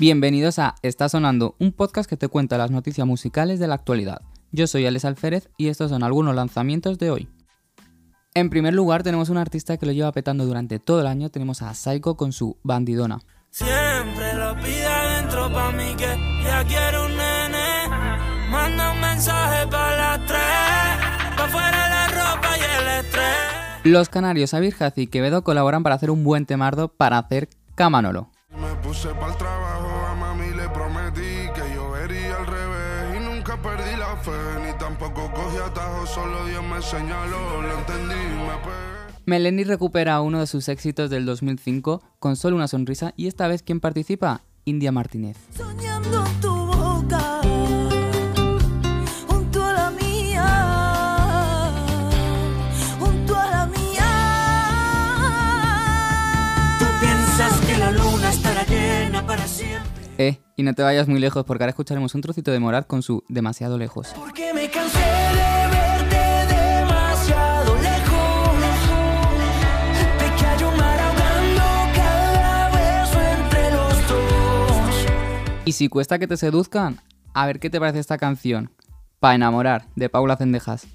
Bienvenidos a Está Sonando, un podcast que te cuenta las noticias musicales de la actualidad. Yo soy Alex Alférez y estos son algunos lanzamientos de hoy. En primer lugar, tenemos un artista que lo lleva petando durante todo el año. Tenemos a Psycho con su Bandidona. Siempre lo pide adentro pa' mí que ya quiero un nene. Manda un mensaje para las tres. Pa' fuera la ropa y el estrés. Los canarios Abir y Quevedo colaboran para hacer un buen temardo para hacer Camanolo. Puse para el trabajo, a mami le prometí que yo vería al revés y nunca perdí la fe, ni tampoco cogí atajos, solo Dios me señaló, lo entendí, me pegué. Melendi recupera uno de sus éxitos del 2005 con solo una sonrisa y esta vez ¿quién participa? India Martínez. Soñando tu Eh, y no te vayas muy lejos porque ahora escucharemos un trocito de Morat con su Demasiado lejos. Porque me cansé de verte demasiado lejos. Mar ahogando cada beso entre los dos. Y si cuesta que te seduzcan, a ver qué te parece esta canción. Pa' enamorar, de Paula Cendejas.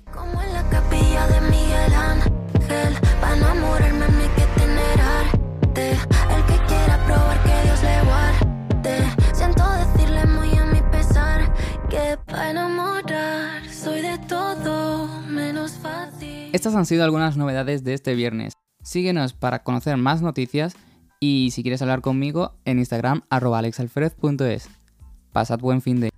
Estas han sido algunas novedades de este viernes. Síguenos para conocer más noticias y si quieres hablar conmigo en Instagram arroba. Pasad buen fin de...